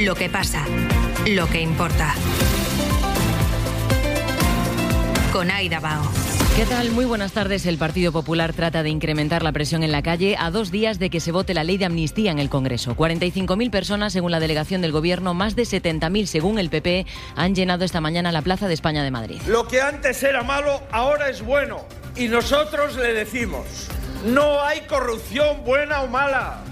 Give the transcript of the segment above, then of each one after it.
Lo que pasa. Lo que importa. Con Aida Bao. ¿Qué tal? Muy buenas tardes. El Partido Popular trata de incrementar la presión en la calle a dos días de que se vote la ley de amnistía en el Congreso. 45.000 personas, según la delegación del Gobierno, más de 70.000, según el PP, han llenado esta mañana la Plaza de España de Madrid. Lo que antes era malo, ahora es bueno. Y nosotros le decimos, no hay corrupción buena o mala.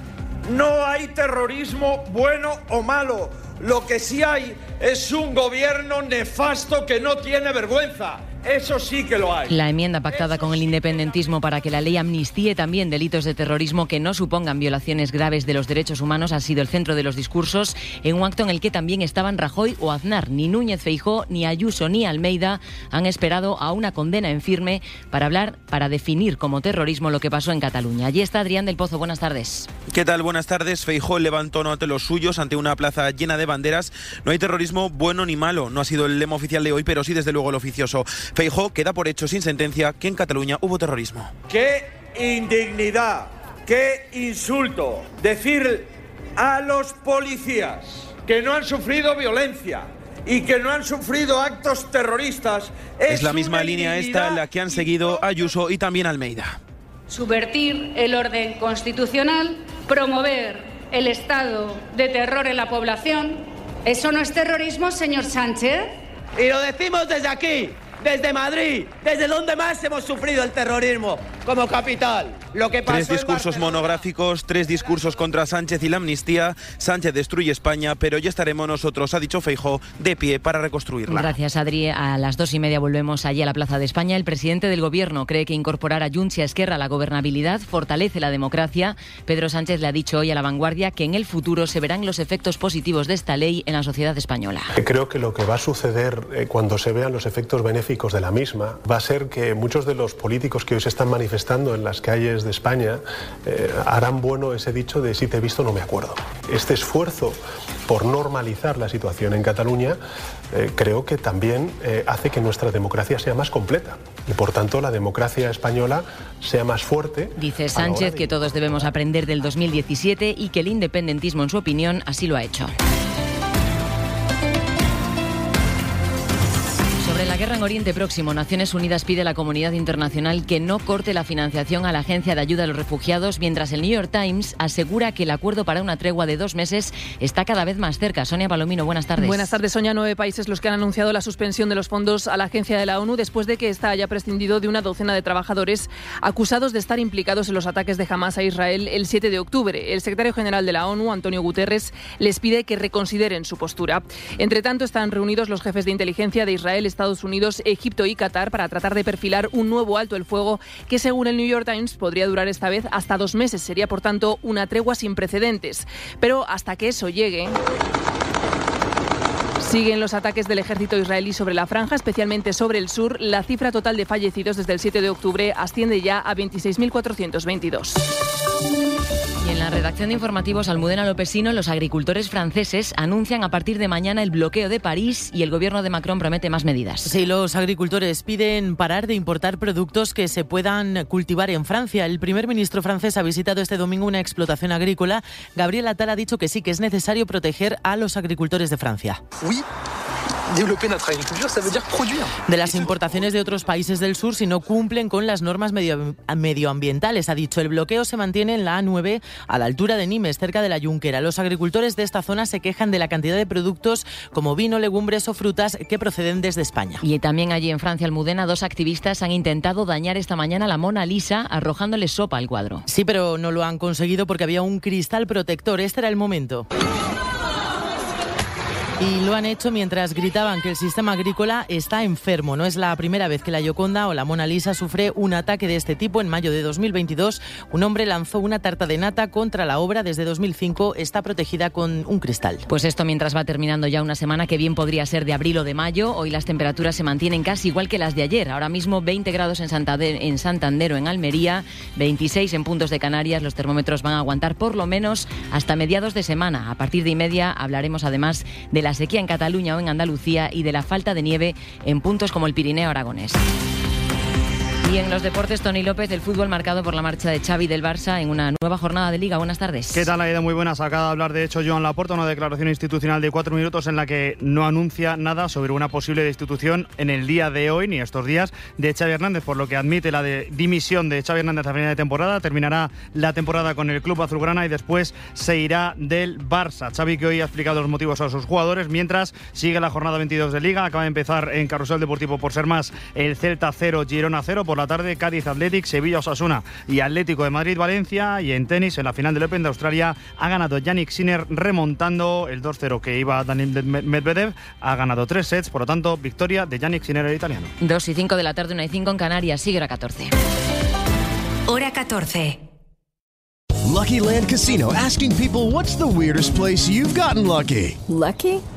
No hay terrorismo bueno o malo. Lo que sí hay es un gobierno nefasto que no tiene vergüenza. Eso sí que lo hay. La enmienda pactada con el independentismo para que la ley amnistíe también delitos de terrorismo que no supongan violaciones graves de los derechos humanos ha sido el centro de los discursos en un acto en el que también estaban Rajoy o Aznar. Ni Núñez Feijó, ni Ayuso, ni Almeida han esperado a una condena en firme para hablar, para definir como terrorismo lo que pasó en Cataluña. Allí está Adrián del Pozo. Buenas tardes. ¿Qué tal? Buenas tardes. Feijó levantó no ante los suyos ante una plaza llena de banderas. No hay terrorismo bueno ni malo. No ha sido el lema oficial de hoy, pero sí desde luego el oficioso. Feijó queda por hecho sin sentencia que en Cataluña hubo terrorismo. ¡Qué indignidad! ¡Qué insulto! Decir a los policías que no han sufrido violencia y que no han sufrido actos terroristas. Es, la misma línea esta la que han seguido Ayuso y también Almeida. subvertir el orden constitucional, promover el estado de terror en la población. ¿Eso no es terrorismo, señor Sánchez? Y lo decimos desde aquí, desde Madrid, desde donde más hemos sufrido el terrorismo, como capital. Lo que pasó Tres discursos monográficos, tres discursos contra Sánchez y la amnistía. Sánchez destruye España, pero ya estaremos nosotros, ha dicho Feijó, de pie para reconstruirla. Gracias, Adri. A las dos y media volvemos allí a la Plaza de España. El presidente del Gobierno cree que incorporar a Junts y a Esquerra a la gobernabilidad fortalece la democracia. Pedro Sánchez le ha dicho hoy a La Vanguardia que en el futuro se verán los efectos positivos de esta ley en la sociedad española. Creo que lo que va a suceder eh, cuando se vean los efectos benéficos de la misma va a ser que muchos de los políticos que hoy se están manifestando en las calles de España eh, harán bueno ese dicho de si te he visto no me acuerdo. Este esfuerzo por normalizar la situación en Cataluña eh, creo que también eh, hace que nuestra democracia sea más completa y por tanto la democracia española sea más fuerte. Dice Sánchez de que todos debemos aprender del 2017 y que el independentismo, en su opinión, así lo ha hecho. Guerra en Oriente Próximo, Naciones Unidas pide a la comunidad internacional que no corte la financiación a la Agencia de Ayuda a los Refugiados, mientras el New York Times asegura que el acuerdo para una tregua de dos meses está cada vez más cerca. Sonia Palomino, buenas tardes. Buenas tardes, Sonia. Nueve países los que han anunciado la suspensión de los fondos a la agencia de la ONU después de que ésta haya prescindido de una docena de trabajadores acusados de estar implicados en los ataques de Hamas a Israel el 7 de octubre. El secretario general de la ONU, Antonio Guterres, les pide que reconsideren su postura. Entre tanto, están reunidos los jefes de inteligencia de Israel, Estados Unidos, Egipto y Qatar para tratar de perfilar un nuevo alto el fuego que, según el New York Times, podría durar esta vez hasta dos meses. Sería, por tanto, una tregua sin precedentes. Pero hasta que eso llegue. Siguen los ataques del ejército israelí sobre la franja, especialmente sobre el sur. La cifra total de fallecidos desde el 7 de octubre asciende ya a 26.422. Y en la redacción de informativos Almudena Lopesino, los agricultores franceses anuncian a partir de mañana el bloqueo de París y el gobierno de Macron promete más medidas. Sí, los agricultores piden parar de importar productos que se puedan cultivar en Francia. El primer ministro francés ha visitado este domingo una explotación agrícola. Gabriel Attal ha dicho que sí, que es necesario proteger a los agricultores de Francia. Oui, De las importaciones de otros países del sur si no cumplen con las normas medio, medioambientales, ha dicho. El bloqueo se mantiene en la A9 a la altura de Nimes, cerca de la Junquera. Los agricultores de esta zona se quejan de la cantidad de productos como vino, legumbres o frutas que proceden desde España. Y también allí en Francia, Almudena, dos activistas han intentado dañar esta mañana la Mona Lisa arrojándole sopa al cuadro. Sí, pero no lo han conseguido porque había un cristal protector. Este era el momento. Y lo han hecho mientras gritaban que el sistema agrícola está enfermo. No es la primera vez que la Yoconda o la Mona Lisa sufre un ataque de este tipo. En mayo de 2022, un hombre lanzó una tarta de nata contra la obra. Desde 2005 está protegida con un cristal. Pues esto mientras va terminando ya una semana que bien podría ser de abril o de mayo. Hoy las temperaturas se mantienen casi igual que las de ayer. Ahora mismo 20 grados en Santander, en Santander o en Almería, 26 en puntos de Canarias. Los termómetros van a aguantar por lo menos hasta mediados de semana. A partir de y media hablaremos además de la sequía en Cataluña o en Andalucía y de la falta de nieve en puntos como el Pirineo aragonés. Y en los deportes, Tony López, el fútbol marcado por la marcha de Xavi del Barça en una nueva jornada de Liga. Buenas tardes. ¿Qué tal, Aida? Muy buenas. Acaba de hablar, de hecho, Joan Laporta, una declaración institucional de cuatro minutos en la que no anuncia nada sobre una posible destitución en el día de hoy, ni estos días, de Xavi Hernández, por lo que admite la de dimisión de Xavi Hernández a final de temporada. Terminará la temporada con el club azulgrana y después se irá del Barça. Xavi que hoy ha explicado los motivos a sus jugadores, mientras sigue la jornada 22 de Liga. Acaba de empezar en Carrusel Deportivo por ser más el Celta 0, Girona 0. Por la tarde, Cádiz Athletic, Sevilla Osasuna y Atlético de Madrid Valencia. Y en tenis, en la final del Open de Australia, ha ganado Yannick Sinner remontando el 2-0 que iba Daniel Medvedev. Ha ganado tres sets, por lo tanto, victoria de Yannick Sinner, el italiano. 2 y 5 de la tarde, 1 y 5 en Canarias, sigue hora 14. Hora 14. Lucky Land Casino asking people what's the weirdest place you've gotten lucky? Lucky?